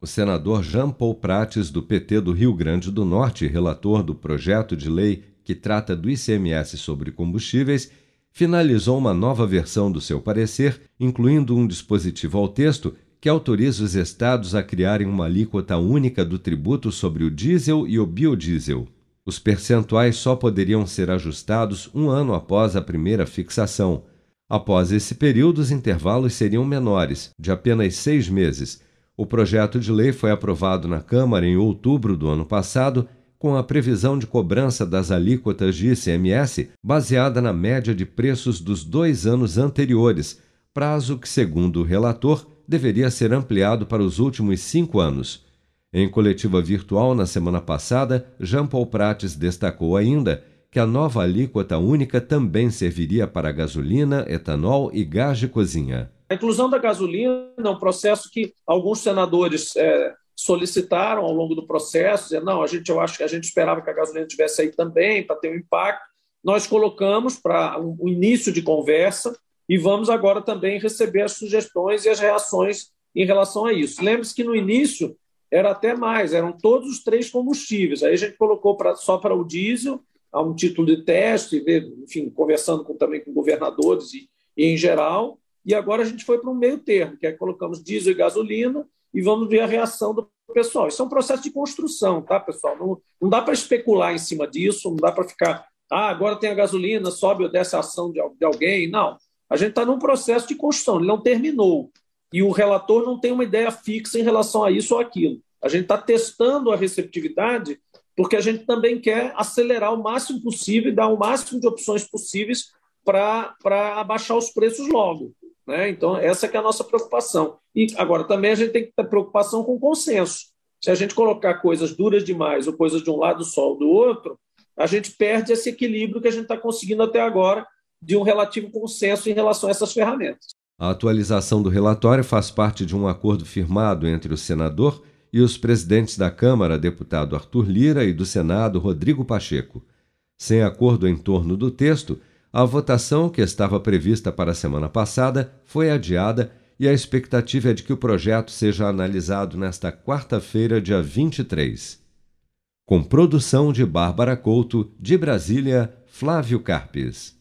O senador Jean Paul Prates, do PT do Rio Grande do Norte, relator do projeto de lei que trata do ICMS sobre combustíveis, finalizou uma nova versão do seu parecer, incluindo um dispositivo ao texto que autoriza os estados a criarem uma alíquota única do tributo sobre o diesel e o biodiesel. Os percentuais só poderiam ser ajustados um ano após a primeira fixação. Após esse período, os intervalos seriam menores, de apenas seis meses. O projeto de lei foi aprovado na Câmara em outubro do ano passado, com a previsão de cobrança das alíquotas de ICMS baseada na média de preços dos dois anos anteriores, prazo que, segundo o relator, deveria ser ampliado para os últimos cinco anos. Em coletiva virtual na semana passada, Jean Paul Prates destacou ainda que a nova alíquota única também serviria para gasolina, etanol e gás de cozinha. A inclusão da gasolina é um processo que alguns senadores é, solicitaram ao longo do processo, dizendo, não, a gente, eu acho que a gente esperava que a gasolina tivesse aí também, para ter um impacto. Nós colocamos para um, um início de conversa e vamos agora também receber as sugestões e as reações em relação a isso. Lembre-se que no início era até mais, eram todos os três combustíveis. Aí a gente colocou pra, só para o diesel, a um título de teste, enfim, conversando com, também com governadores e, e em geral. E agora a gente foi para um meio termo, que é colocamos diesel e gasolina e vamos ver a reação do pessoal. Isso é um processo de construção, tá, pessoal? Não, não dá para especular em cima disso, não dá para ficar, ah, agora tem a gasolina, sobe ou desce a ação de, de alguém. Não. A gente está num processo de construção, ele não terminou. E o relator não tem uma ideia fixa em relação a isso ou aquilo. A gente está testando a receptividade porque a gente também quer acelerar o máximo possível e dar o máximo de opções possíveis para abaixar os preços logo. Né? Então, essa é, é a nossa preocupação. E agora, também a gente tem que ter preocupação com consenso. Se a gente colocar coisas duras demais ou coisas de um lado só ou do outro, a gente perde esse equilíbrio que a gente está conseguindo até agora de um relativo consenso em relação a essas ferramentas. A atualização do relatório faz parte de um acordo firmado entre o senador e os presidentes da Câmara, deputado Arthur Lira, e do Senado, Rodrigo Pacheco. Sem acordo em torno do texto, a votação, que estava prevista para a semana passada, foi adiada e a expectativa é de que o projeto seja analisado nesta quarta-feira, dia 23. Com produção de Bárbara Couto, de Brasília, Flávio Carpes.